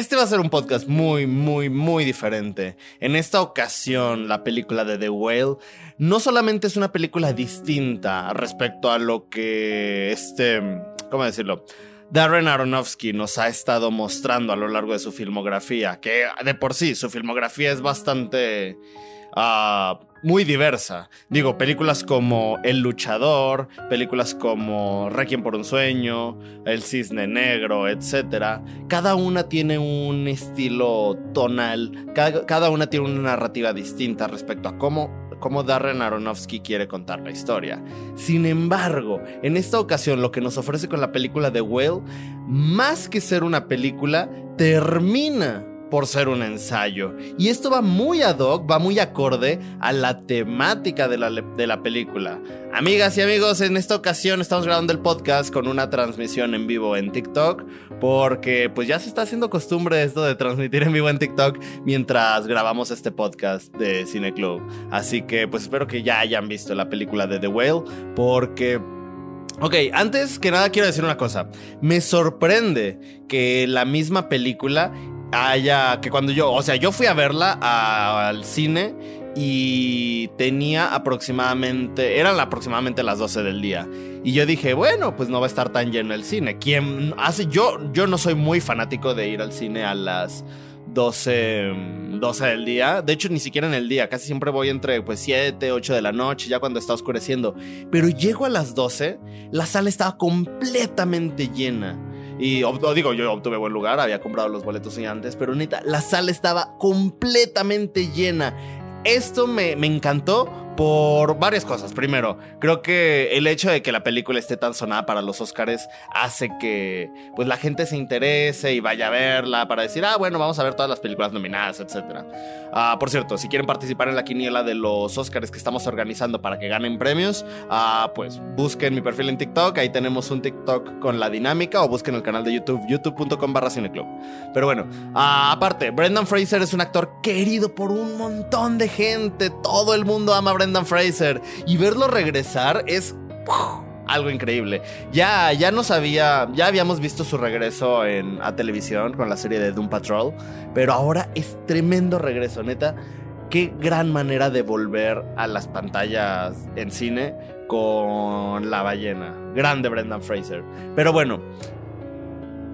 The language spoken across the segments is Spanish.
este va a ser un podcast muy, muy, muy diferente. En esta ocasión, la película de The Whale no solamente es una película distinta respecto a lo que este, ¿cómo decirlo? Darren Aronofsky nos ha estado mostrando a lo largo de su filmografía, que de por sí su filmografía es bastante ah, muy diversa. Digo, películas como El Luchador, películas como Requiem por un Sueño, El Cisne Negro, etc. Cada una tiene un estilo tonal, cada, cada una tiene una narrativa distinta respecto a cómo cómo Darren Aronofsky quiere contar la historia. Sin embargo, en esta ocasión lo que nos ofrece con la película The Whale, más que ser una película, termina por ser un ensayo. Y esto va muy ad hoc, va muy acorde a la temática de la, de la, película. Amigas y amigos, en esta ocasión estamos grabando el podcast con una transmisión en vivo en TikTok, porque pues ya se está haciendo costumbre esto de transmitir en vivo en TikTok mientras grabamos este podcast de Cine Club. Así que pues espero que ya hayan visto la película de The Whale, porque... Ok, antes que nada quiero decir una cosa. Me sorprende que la misma película haya, que cuando yo, o sea, yo fui a verla al cine y tenía aproximadamente, eran aproximadamente las 12 del día. Y yo dije, bueno, pues no va a estar tan lleno el cine. ¿Quién hace? Yo, yo no soy muy fanático de ir al cine a las 12, 12 del día. De hecho, ni siquiera en el día. Casi siempre voy entre pues 7, 8 de la noche, ya cuando está oscureciendo. Pero llego a las 12, la sala estaba completamente llena. Y digo, yo obtuve buen lugar, había comprado los boletos antes, pero neta, la sala estaba completamente llena. Esto me, me encantó por varias cosas. Primero, creo que el hecho de que la película esté tan sonada para los Oscars hace que pues la gente se interese y vaya a verla para decir, ah, bueno, vamos a ver todas las películas nominadas, etc. Ah, por cierto, si quieren participar en la quiniela de los Oscars que estamos organizando para que ganen premios, ah, pues busquen mi perfil en TikTok, ahí tenemos un TikTok con la dinámica o busquen el canal de YouTube, youtube.com barra cineclub. Pero bueno, ah, aparte, Brendan Fraser es un actor querido por un montón de gente, todo el mundo ama a Brendan Fraser y verlo regresar es algo increíble. Ya, ya no sabía, ya habíamos visto su regreso en, a televisión con la serie de Doom Patrol, pero ahora es tremendo regreso, neta. Qué gran manera de volver a las pantallas en cine con la ballena. Grande Brendan Fraser. Pero bueno,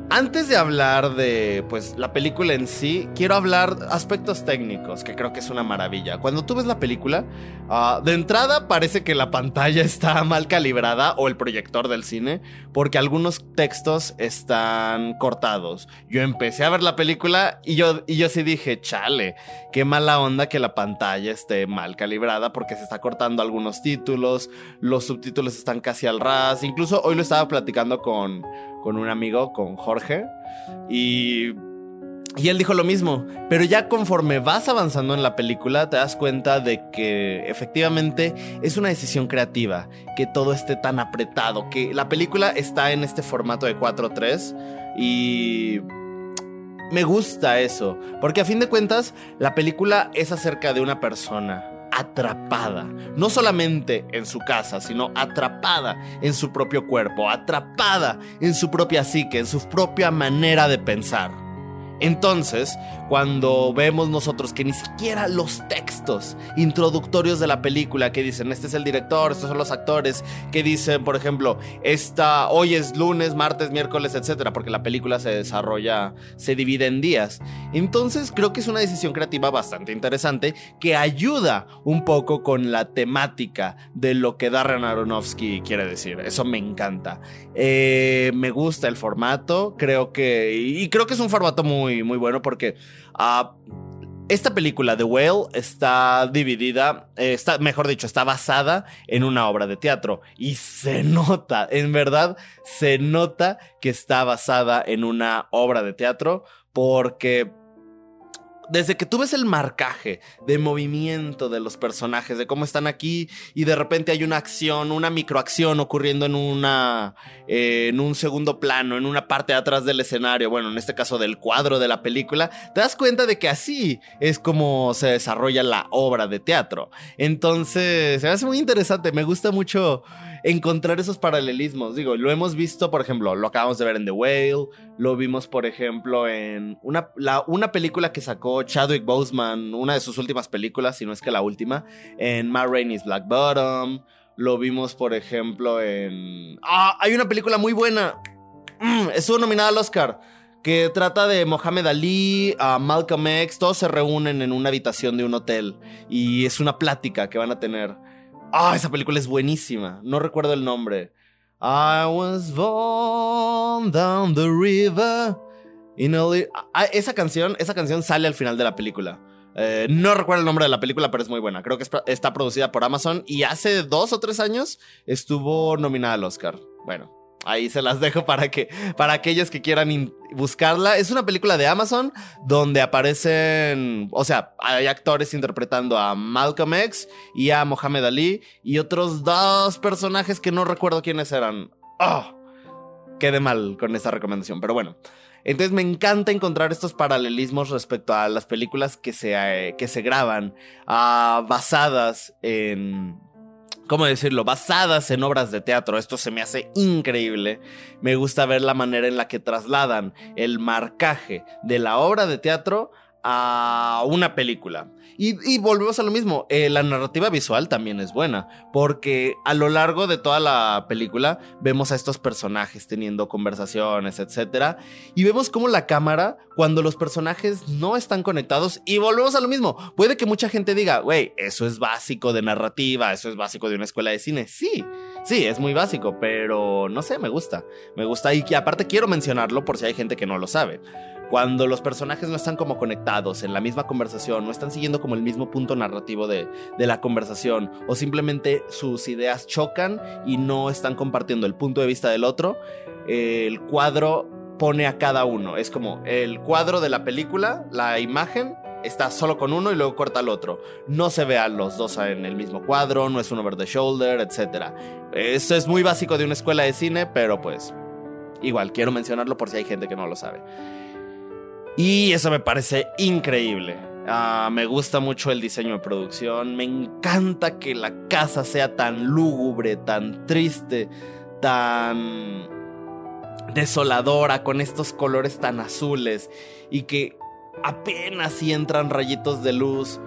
antes de hablar de pues la película en sí, quiero hablar aspectos técnicos, que creo que es una maravilla. Cuando tú ves la película, uh, de entrada parece que la pantalla está mal calibrada o el proyector del cine, porque algunos textos están cortados. Yo empecé a ver la película y yo, y yo sí dije, chale, qué mala onda que la pantalla esté mal calibrada porque se está cortando algunos títulos, los subtítulos están casi al ras. Incluso hoy lo estaba platicando con con un amigo, con Jorge, y, y él dijo lo mismo, pero ya conforme vas avanzando en la película te das cuenta de que efectivamente es una decisión creativa, que todo esté tan apretado, que la película está en este formato de 4-3 y me gusta eso, porque a fin de cuentas la película es acerca de una persona atrapada, no solamente en su casa, sino atrapada en su propio cuerpo, atrapada en su propia psique, en su propia manera de pensar. Entonces, cuando vemos nosotros que ni siquiera los textos introductorios de la película que dicen, este es el director, estos son los actores, que dicen, por ejemplo, esta, hoy es lunes, martes, miércoles, etcétera, porque la película se desarrolla, se divide en días. Entonces, creo que es una decisión creativa bastante interesante que ayuda un poco con la temática de lo que Darren Aronofsky quiere decir. Eso me encanta. Eh, me gusta el formato, creo que, y creo que es un formato muy muy, bueno porque ah, esta película, The Whale, está dividida, eh, está, mejor dicho, está basada en una obra de teatro. Y se nota, en verdad, se nota que está basada en una obra de teatro porque desde que tú ves el marcaje de movimiento de los personajes, de cómo están aquí y de repente hay una acción, una microacción ocurriendo en una, eh, en un segundo plano, en una parte de atrás del escenario, bueno, en este caso del cuadro de la película, te das cuenta de que así es como se desarrolla la obra de teatro. Entonces, se me hace muy interesante, me gusta mucho encontrar esos paralelismos. Digo, lo hemos visto, por ejemplo, lo acabamos de ver en The Whale, lo vimos, por ejemplo, en una, una película que sacó Chadwick Boseman, una de sus últimas películas, si no es que la última, en Ma Rainey's Black Bottom. Lo vimos, por ejemplo, en... Ah, hay una película muy buena. Mm, estuvo nominada al Oscar que trata de Mohamed Ali, a Malcolm X, todos se reúnen en una habitación de un hotel y es una plática que van a tener. Ah, esa película es buenísima, no recuerdo el nombre. I was born down the river. Ah, esa canción, esa canción sale al final de la película. Eh, no recuerdo el nombre de la película, pero es muy buena. Creo que está producida por Amazon y hace dos o tres años estuvo nominada al Oscar. Bueno, Ahí se las dejo para que para aquellos que quieran buscarla. Es una película de Amazon donde aparecen, o sea, hay actores interpretando a Malcolm X y a Mohamed Ali y otros dos personajes que no recuerdo quiénes eran. Oh, quedé mal con esta recomendación, pero bueno. Entonces me encanta encontrar estos paralelismos respecto a las películas que se, eh, que se graban ah, basadas en, ¿cómo decirlo?, basadas en obras de teatro. Esto se me hace increíble. Me gusta ver la manera en la que trasladan el marcaje de la obra de teatro a una película. Y, volvemos a lo mismo, eh, la narrativa visual también es buena, porque a lo largo de toda la película vemos a estos personajes teniendo conversaciones, etc. Y vemos cómo la cámara, cuando los personajes no están conectados, y volvemos a lo mismo, puede que mucha gente diga, güey, eso es básico de narrativa, eso es básico de una escuela de cine. Sí, sí, es muy básico, pero no sé, me gusta, me gusta y aparte quiero mencionarlo por si hay gente que no lo sabe. Cuando los personajes no están como conectados en la misma conversación, no están siguiendo como el mismo punto narrativo de, la conversación, o simplemente sus ideas chocan y no están compartiendo el punto de vista del otro, el cuadro pone a cada uno. Es como el cuadro de la película, la imagen, está solo con uno y luego corta al otro. No se ve a los dos en el mismo cuadro, no es un over the shoulder, etc. Eso es muy básico de una escuela de cine, pero pues igual quiero mencionarlo por si hay gente que no lo sabe. Y eso me parece increíble. Ah, me gusta mucho el diseño de producción. Me encanta que la casa sea tan lúgubre, tan triste, tan desoladora, con estos colores tan azules y que apenas si entran rayitos de luz.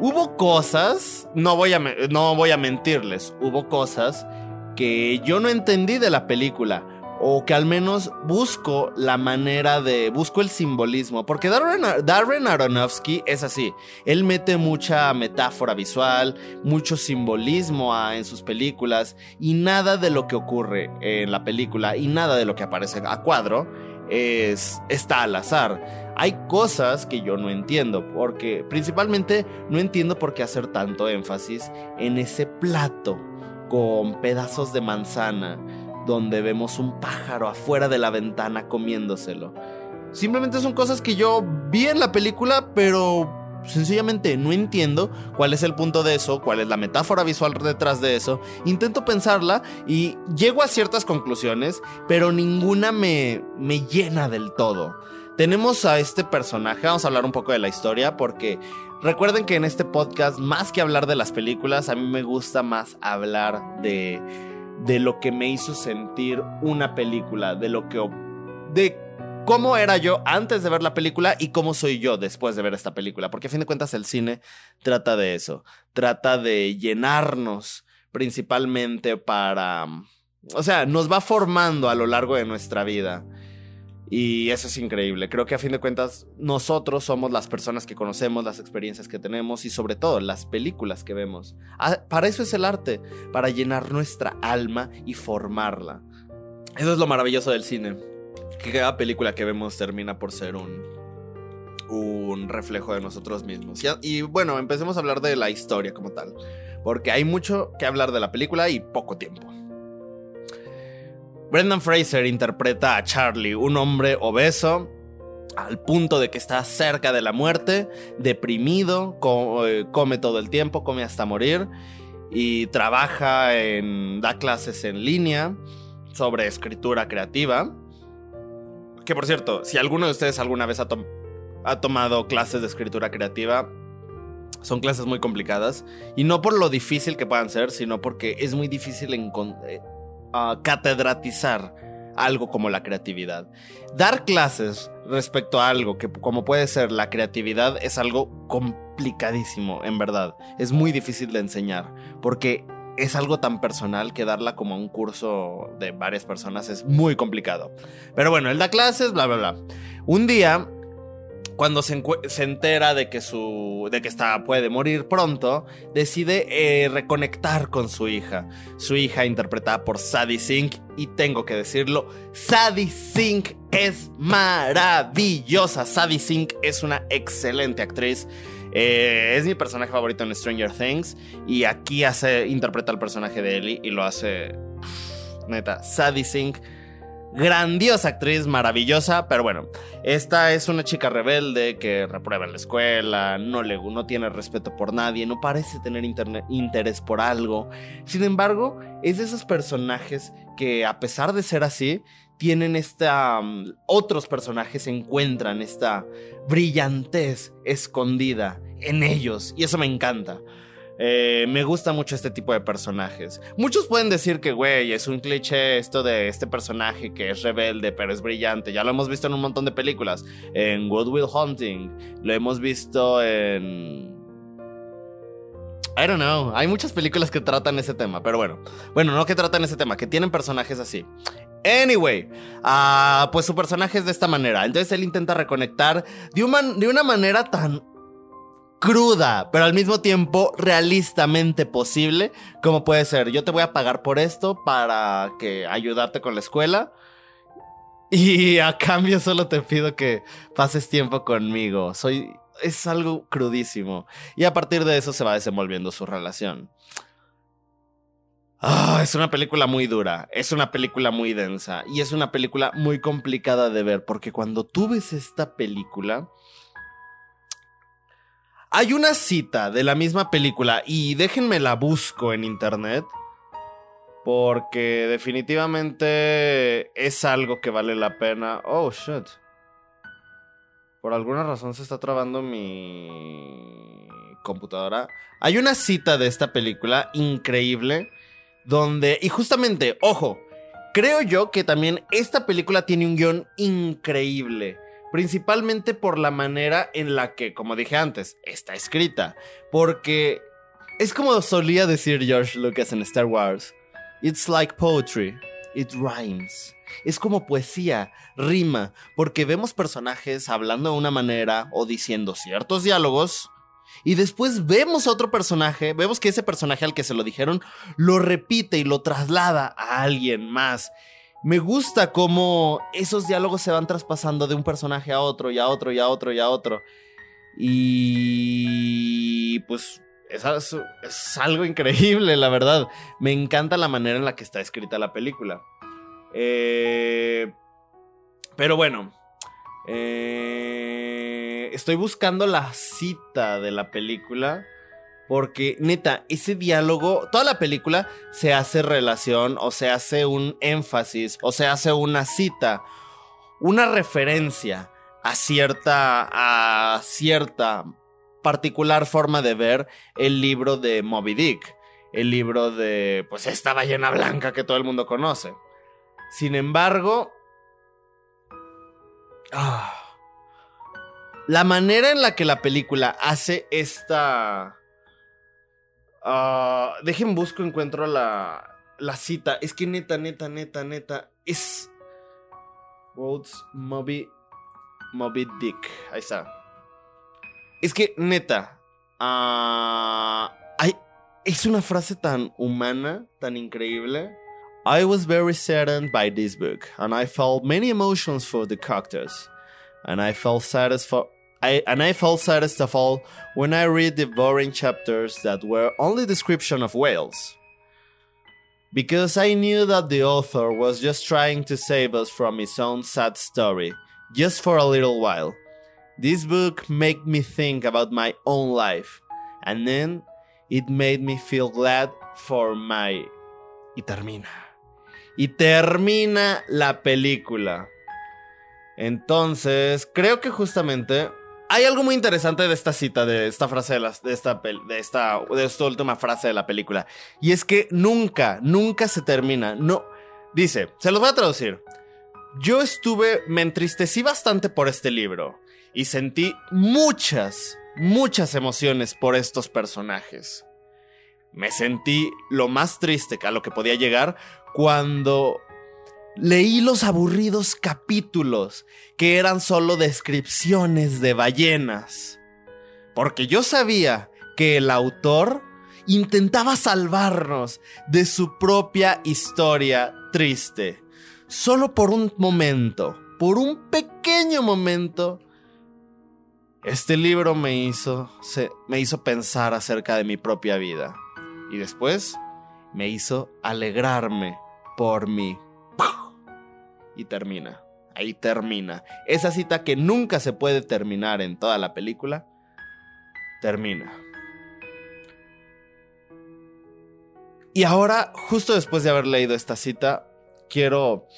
Hubo cosas, no voy, a, no voy a mentirles, hubo cosas que yo no entendí de la película o que al menos busco la manera de, busco el simbolismo, porque Darren, Aronofsky es así, él mete mucha metáfora visual, mucho simbolismo en sus películas y nada de lo que ocurre en la película y nada de lo que aparece a cuadro es, está al azar. Hay cosas que yo no entiendo, porque principalmente no entiendo por qué hacer tanto énfasis en ese plato con pedazos de manzana donde vemos un pájaro afuera de la ventana comiéndoselo. Simplemente son cosas que yo vi en la película, pero sencillamente no entiendo cuál es el punto de eso, cuál es la metáfora visual detrás de eso. Intento pensarla y llego a ciertas conclusiones, pero ninguna me, me llena del todo. Tenemos a este personaje, vamos a hablar un poco de la historia, porque recuerden que en este podcast, más que hablar de las películas, a mí me gusta más hablar de de lo que me hizo sentir una película, de lo que... de cómo era yo antes de ver la película y cómo soy yo después de ver esta película, porque a fin de cuentas el cine trata de eso, trata de llenarnos principalmente para... O sea, nos va formando a lo largo de nuestra vida. Y eso es increíble. Creo que a fin de cuentas nosotros somos las personas que conocemos, las experiencias que tenemos y sobre todo las películas que vemos. Ah, para eso es el arte, para llenar nuestra alma y formarla. Eso es lo maravilloso del cine. Que cada película que vemos termina por ser un, un reflejo de nosotros mismos. y bueno, empecemos a hablar de la historia como tal. Porque hay mucho que hablar de la película y poco tiempo. Brendan Fraser interpreta a Charlie, un hombre obeso, al punto de que está cerca de la muerte, deprimido, eh, come todo el tiempo, come hasta morir y trabaja en da clases en línea sobre escritura creativa. Que por cierto, si alguno de ustedes alguna vez ha, tomado clases de escritura creativa, Son clases muy complicadas. Y no por lo difícil que puedan ser, sino porque es muy difícil en, catedratizar algo como la creatividad. Dar clases respecto a algo que como puede ser la creatividad es algo complicadísimo, en verdad. Es muy difícil de enseñar porque es algo tan personal que darla como un curso de varias personas es muy complicado. Pero bueno, él da clases, bla, bla, bla. Un día cuando se, entera de que su de que está puede morir pronto, decide eh, reconectar con su hija. Su hija interpretada por Sadie Sink y tengo que decirlo, Sadie Sink es maravillosa. Sadie Sink es una excelente actriz. Eh, es mi personaje favorito en Stranger Things y aquí hace interpreta el personaje de Ellie y lo hace neta. Sadie Sink grandiosa actriz, maravillosa, pero bueno, esta es una chica rebelde que reprueba en la escuela, no, le, no tiene respeto por nadie, no parece tener interés por algo. Sin embargo, es de esos personajes que a pesar de ser así, tienen esta... Mm, otros personajes encuentran esta brillantez escondida en ellos y eso me encanta. Eh, me gusta mucho este tipo de personajes. Muchos pueden decir que, güey, es un cliché esto de este personaje que es rebelde, pero es brillante. Ya lo hemos visto en un montón de películas. En Good Will Hunting. Lo hemos visto en... I don't know. Hay muchas películas que tratan ese tema, pero bueno. Bueno, no que tratan ese tema, que tienen personajes así. Anyway, uh, pues su personaje es de esta manera. Entonces él intenta reconectar de, de una manera tan cruda, pero al mismo tiempo realistamente posible, como puede ser, yo te voy a pagar por esto para que ayudarte con la escuela y a cambio solo te pido que pases tiempo conmigo. Soy es algo crudísimo y a partir de eso se va desenvolviendo su relación. Ah, es una película muy dura, es una película muy densa y es una película muy complicada de ver porque cuando tú ves esta película hay una cita de la misma película y déjenme la busco en internet. Porque definitivamente es algo que vale la pena. Oh, shit. Por alguna razón se está trabando mi computadora. Hay una cita de esta película increíble. Donde... Y justamente, ojo. Creo yo que también esta película tiene un guion increíble principalmente por la manera en la que, como dije antes, está escrita. Porque es como solía decir George Lucas en Star Wars. It's like poetry. It rhymes. Es como poesía, rima, porque vemos personajes hablando de una manera o diciendo ciertos diálogos, y después vemos a otro personaje, vemos que ese personaje al que se lo dijeron lo repite y lo traslada a alguien más. Me gusta cómo esos diálogos se van traspasando de un personaje a otro y a otro y a otro y a otro. Y pues es, es, algo increíble, la verdad. Me encanta la manera en la que está escrita la película. Eh, pero bueno, eh, estoy buscando la cita de la película. Porque, neta, ese diálogo, toda la película se hace relación o se hace un énfasis o se hace una cita, una referencia a cierta, a cierta particular forma de ver el libro de Moby Dick. El libro de, pues, esta ballena blanca que todo el mundo conoce. Sin embargo, ah, la manera en la que la película hace esta Uh, dejen busco, encuentro la, la cita. Es que neta, neta, neta, neta. Es. World's Moby. Moby Dick. Ahí está. Es que neta. Uh, hay, es una frase tan humana, tan increíble. I was very saddened by this book, and I felt many emotions for the characters. And I felt satisfied I, and I felt saddest of all when I read the boring chapters that were only description of whales. Because I knew that the author was just trying to save us from his own sad story, just for a little while. This book made me think about my own life, and then it made me feel glad for my... Y termina. Y termina la película. Entonces, creo que justamente hay algo muy interesante de esta cita, de esta frase de, esta última frase de la película. Y es que nunca, nunca se termina. No. Dice, se los voy a traducir. Yo estuve, me entristecí bastante por este libro y sentí muchas, muchas emociones por estos personajes. Me sentí lo más triste a lo que podía llegar cuando leí los aburridos capítulos que eran solo descripciones de ballenas. Porque yo sabía que el autor intentaba salvarnos de su propia historia triste. Solo por un momento, por un pequeño momento, este libro me hizo, me hizo pensar acerca de mi propia vida. Y después me hizo alegrarme por mí. Y termina. Ahí termina. Esa cita que nunca se puede terminar en toda la película, termina. Y ahora, justo después de haber leído esta cita, quiero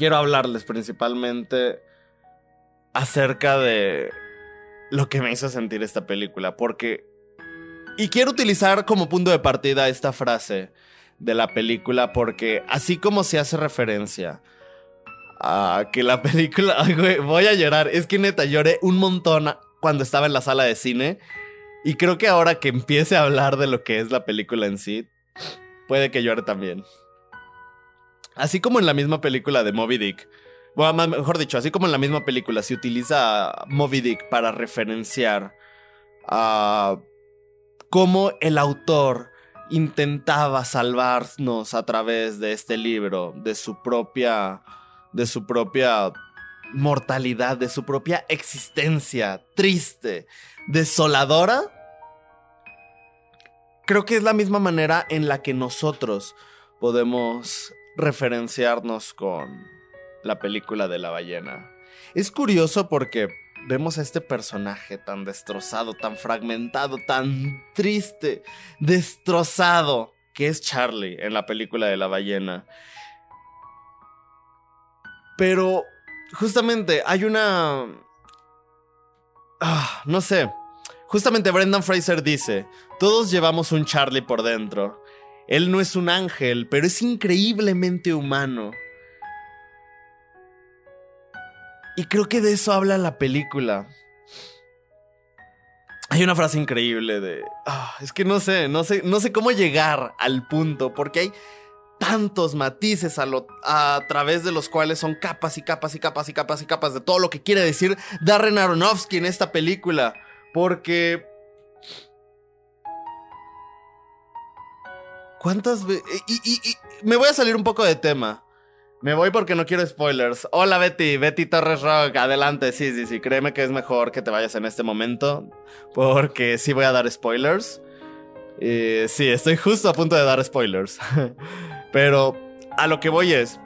quiero hablarles principalmente acerca de lo que me hizo sentir esta película, porque... Y quiero utilizar como punto de partida esta frase de la película, porque así como se hace referencia a que la película... voy a llorar, es que neta lloré un montón cuando estaba en la sala de cine, y creo que ahora que empiece a hablar de lo que es la película en sí, puede que llore también. Así como en la misma película de Moby Dick, bueno, mejor dicho, así como en la misma película se utiliza Moby Dick para referenciar a cómo el autor intentaba salvarnos a través de este libro, de su propia, de su propia mortalidad, de su propia existencia triste, desoladora. Creo que es la misma manera en la que nosotros podemos referenciarnos con la película de la ballena. Es curioso porque vemos a este personaje tan destrozado, tan fragmentado, tan triste, destrozado, que es Charlie en la película de la ballena. Pero justamente hay una... Ah, no sé. Justamente Brendan Fraser dice, todos llevamos un Charlie por dentro. Él no es un ángel, pero es increíblemente humano. Y creo que de eso habla la película. Hay una frase increíble de. Ah, es que no sé, no sé, no sé cómo llegar al punto, porque hay tantos matices a, a través de los cuales son capas y capas y capas y capas y capas de todo lo que quiere decir Darren Aronofsky en esta película. Porque. ¿Cuántas veces.? y me voy a salir un poco de tema. Me voy porque no quiero spoilers. Hola Betty, Betty Torres Rock, adelante. Sí, sí, sí, créeme que es mejor que te vayas en este momento porque sí voy a dar spoilers. Y sí, estoy justo a punto de dar spoilers. Pero a lo que voy es,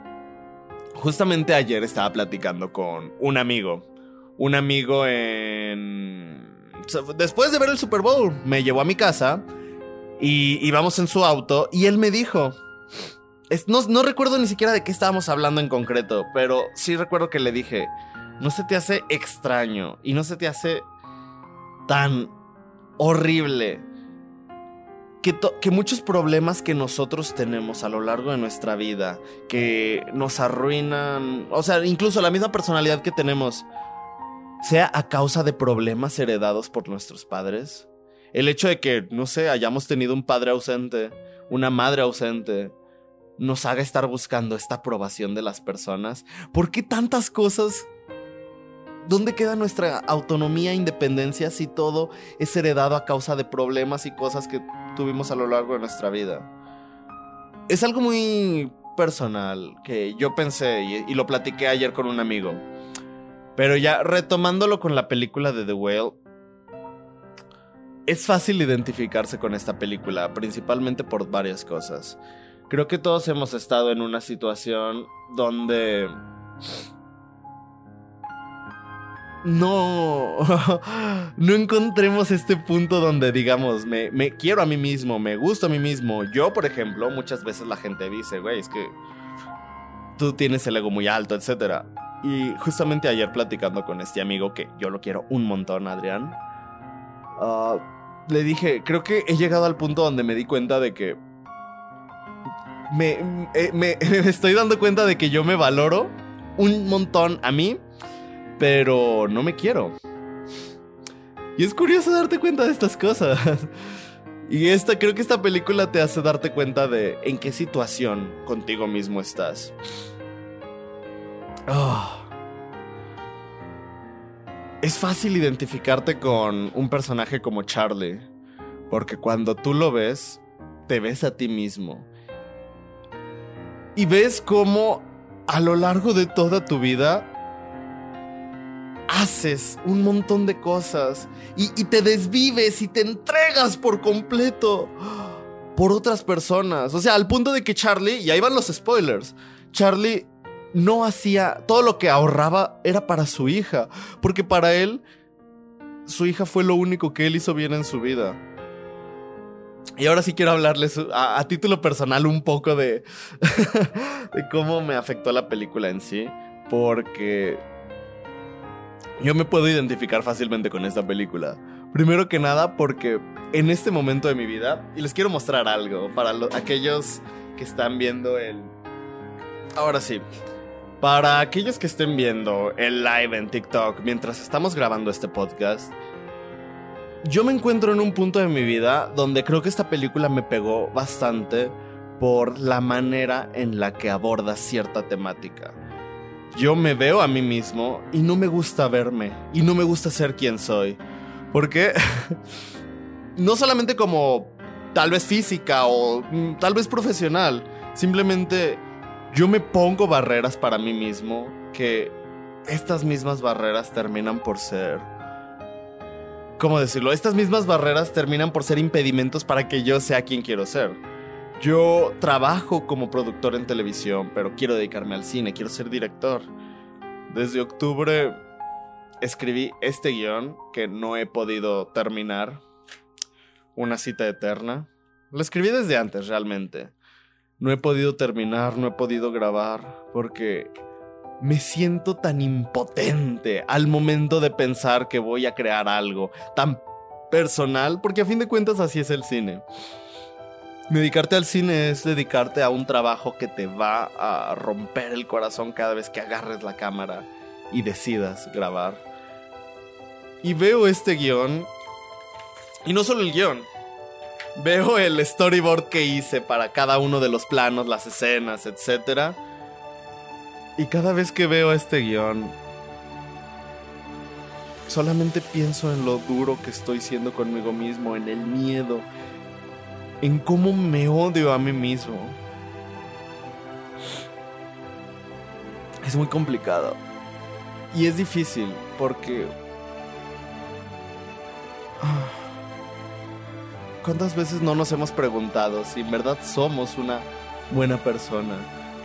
justamente ayer estaba platicando con un amigo. Un amigo en... Después de ver el Super Bowl, me llevó a mi casa y íbamos en su auto y él me dijo no, recuerdo ni siquiera de qué estábamos hablando en concreto, pero sí recuerdo que le dije, no se te hace extraño y no se te hace tan horrible que, que, muchos problemas que nosotros tenemos a lo largo de nuestra vida, que nos arruinan, o sea, incluso la misma personalidad que tenemos, sea a causa de problemas heredados por nuestros padres. El hecho de que, no sé, hayamos tenido un padre ausente, una madre ausente, nos haga estar buscando esta aprobación de las personas? ¿Por qué tantas cosas? ¿Dónde queda nuestra autonomía e independencia si todo es heredado a causa de problemas y cosas que tuvimos a lo largo de nuestra vida? Es algo muy personal que yo pensé y, lo platiqué ayer con un amigo. Pero ya retomándolo con la película de The Whale, es fácil identificarse con esta película, principalmente por varias cosas. Creo que todos hemos estado en una situación donde no, no encontremos este punto donde digamos, me, quiero a mí mismo, me gusto a mí mismo. Yo, por ejemplo, muchas veces la gente dice, güey, es que tú tienes el ego muy alto, etc. Y justamente ayer platicando con este amigo, que yo lo quiero un montón, Adrián, ah, le dije, creo que he llegado al punto donde me di cuenta de que me, eh, me, estoy dando cuenta de que yo me valoro un montón a mí, pero no me quiero. Y es curioso darte cuenta de estas cosas. Y esta, creo que esta película te hace darte cuenta de en qué situación contigo mismo estás. Ah. Es fácil identificarte con un personaje como Charlie, porque cuando tú lo ves, te ves a ti mismo. Y ves cómo a lo largo de toda tu vida haces un montón de cosas y, te desvives y te entregas por completo por otras personas. O sea, al punto de que Charlie, y ahí van los spoilers, Charlie no hacía, todo lo que ahorraba era para su hija, porque para él, su hija fue lo único que él hizo bien en su vida. Y ahora sí quiero hablarles a, título personal un poco de, de cómo me afectó la película en sí, porque yo me puedo identificar fácilmente con esta película. Primero que nada porque en este momento de mi vida, y les quiero mostrar algo para aquellos que están viendo el... Ahora sí, para aquellos que estén viendo el live en TikTok mientras estamos grabando este podcast, yo me encuentro en un punto de mi vida donde creo que esta película me pegó bastante por la manera en la que aborda cierta temática yo me veo a mí mismo y no me gusta verme y no me gusta ser quien soy. Porque no solamente como tal vez física o mm, tal vez profesional, simplemente yo me pongo barreras para mí mismo que estas mismas barreras terminan por ser... ¿Cómo decirlo? Estas mismas barreras terminan por ser impedimentos para que yo sea quien quiero ser. Yo trabajo como productor en televisión, pero quiero dedicarme al cine, quiero ser director. Desde octubre escribí este guion que no he podido terminar. Una cita eterna. Lo escribí desde antes, realmente. No he podido terminar, no he podido grabar, porque me siento tan impotente al momento de pensar que voy a crear algo tan personal, porque a fin de cuentas así es el cine. Dedicarte al cine es dedicarte a un trabajo que te va a romper el corazón cada vez que agarres la cámara y decidas grabar. Y veo este guion, y no solo el guion, veo el storyboard que hice para cada uno de los planos, las escenas, etc. Y cada vez que veo este guion, solamente pienso en lo duro que estoy siendo conmigo mismo, en el miedo en cómo me odio a mí mismo. Es muy complicado. Y es difícil porque... ¿Cuántas veces no nos hemos preguntado si en verdad somos una buena persona?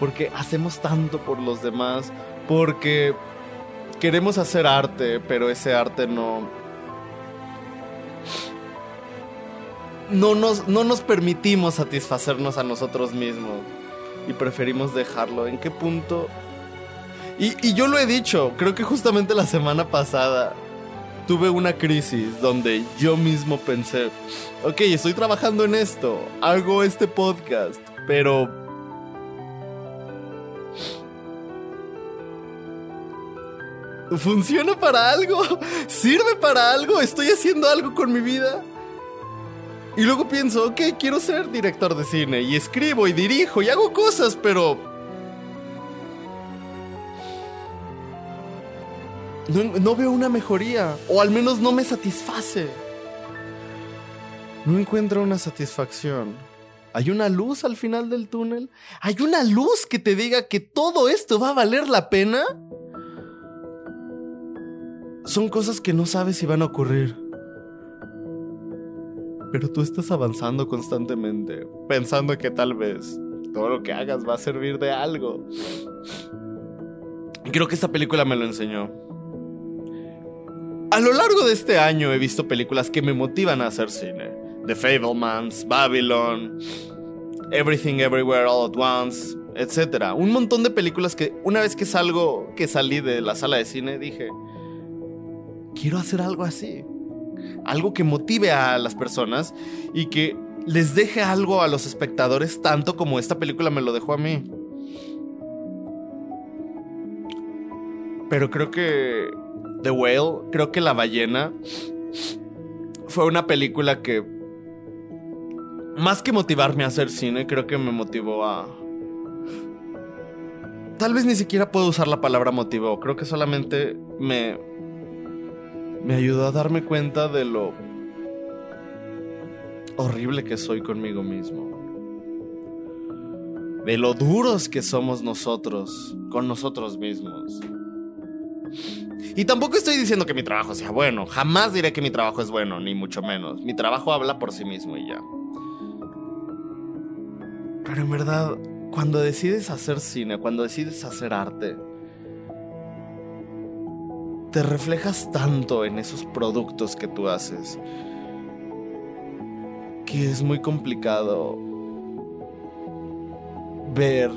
Porque hacemos tanto por los demás, porque queremos hacer arte, pero ese arte no, no nos, no nos permitimos satisfacernos a nosotros mismos y preferimos dejarlo. ¿En qué punto? Y, y, yo lo he dicho, creo que justamente la semana pasada tuve una crisis donde yo mismo pensé, ok, estoy trabajando en esto, hago este podcast, pero... ¿Funciona para algo? ¿Sirve para algo? ¿Estoy haciendo algo con mi vida? Y luego pienso, ok, quiero ser director de cine y escribo y dirijo y hago cosas, pero... No, veo una mejoría, o al menos no me satisface. No encuentro una satisfacción. ¿Hay una luz al final del túnel? ¿Hay una luz que te diga que todo esto va a valer la pena? Son cosas que no sabes si van a ocurrir. Pero tú estás avanzando constantemente, pensando que tal vez todo lo que hagas va a servir de algo. Creo que esta película me lo enseñó. A lo largo de este año he visto películas que me motivan a hacer cine. The Fablemans, Babylon, Everything Everywhere All at Once, etcétera. Un montón de películas que una vez que salgo, que salí de la sala de cine, dije, quiero hacer algo así. Algo que motive a las personas y que les deje algo a los espectadores tanto como esta película me lo dejó a mí. Pero creo que The Whale, creo que La ballena fue una película que más que motivarme a hacer cine, creo que me motivó a Tal vez ni siquiera puedo usar la palabra motivó, creo que solamente me me ayudó a darme cuenta de lo horrible que soy conmigo mismo. De lo duros que somos nosotros con nosotros mismos. Y tampoco estoy diciendo que mi trabajo sea bueno. Jamás diré que mi trabajo es bueno, ni mucho menos. Mi trabajo habla por sí mismo y ya. Pero en verdad, cuando decides hacer cine, cuando decides hacer arte, te reflejas tanto en esos productos que tú haces que es muy complicado ver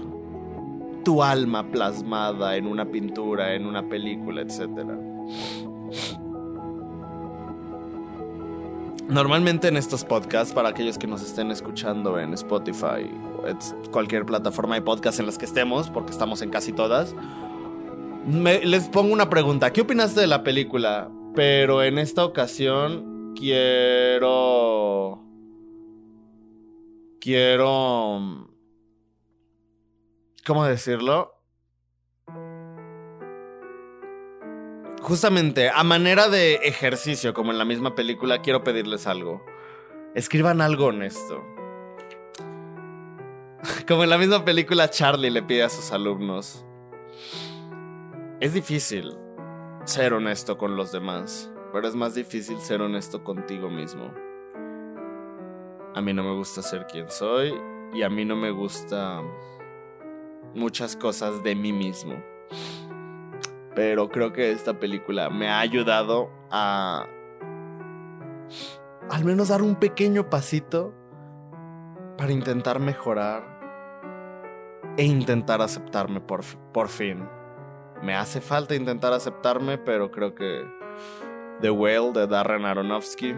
tu alma plasmada en una pintura, en una película, etc. Normalmente en estos podcasts, para aquellos que nos estén escuchando en Spotify, cualquier plataforma de podcast en las que estemos, porque estamos en casi todas, les pongo una pregunta. ¿Qué opinaste de la película? Pero en esta ocasión quiero quiero... ¿Cómo decirlo? Justamente, a manera de ejercicio, como en la misma película, quiero pedirles algo. Escriban algo honesto. Como en la misma película, Charlie le pide a sus alumnos. Es difícil ser honesto con los demás, pero es más difícil ser honesto contigo mismo. A mí no me gusta ser quien soy y a mí no me gusta muchas cosas de mí mismo. Pero creo que esta película me ha ayudado a al menos dar un pequeño pasito para intentar mejorar e intentar aceptarme por, por fin. Me hace falta intentar aceptarme, pero creo que The Whale de Darren Aronofsky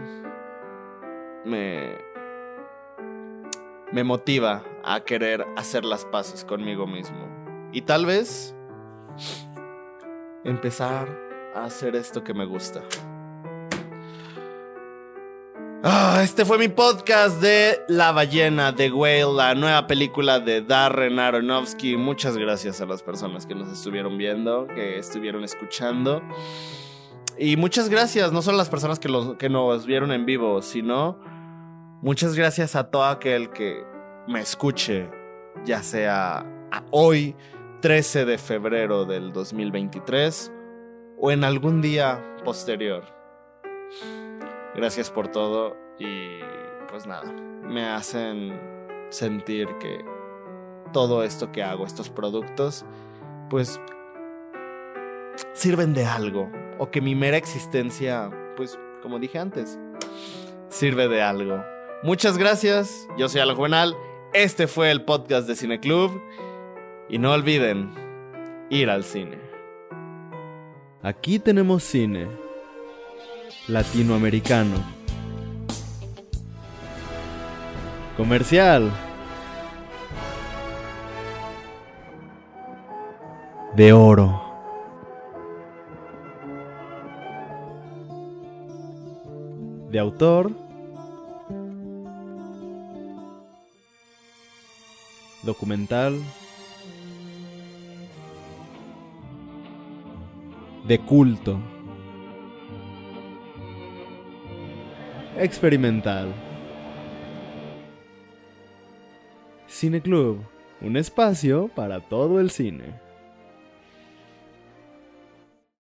me, me motiva a querer hacer las paces conmigo mismo. Y tal vez empezar a hacer esto que me gusta. Ah, este fue mi podcast de La ballena de Whale, la nueva película de Darren Aronofsky. Muchas gracias a las personas que nos estuvieron viendo, que estuvieron escuchando. Y muchas gracias, no solo a las personas que, que nos vieron en vivo, sino Muchas gracias a todo aquel que me escuche, ya sea hoy, 13 de febrero del 2023, o en algún día posterior. Gracias por todo y pues nada, me hacen sentir que todo esto que hago, estos productos, pues sirven de algo o que mi mera existencia, pues como dije antes, sirve de algo. Muchas gracias, yo soy Alo Juvenal, este fue el podcast de Cine Club y no olviden ir al cine. Aquí tenemos cine latinoamericano. Comercial. De oro. De autor documental, de culto, experimental. Cine Club, un espacio para todo el cine.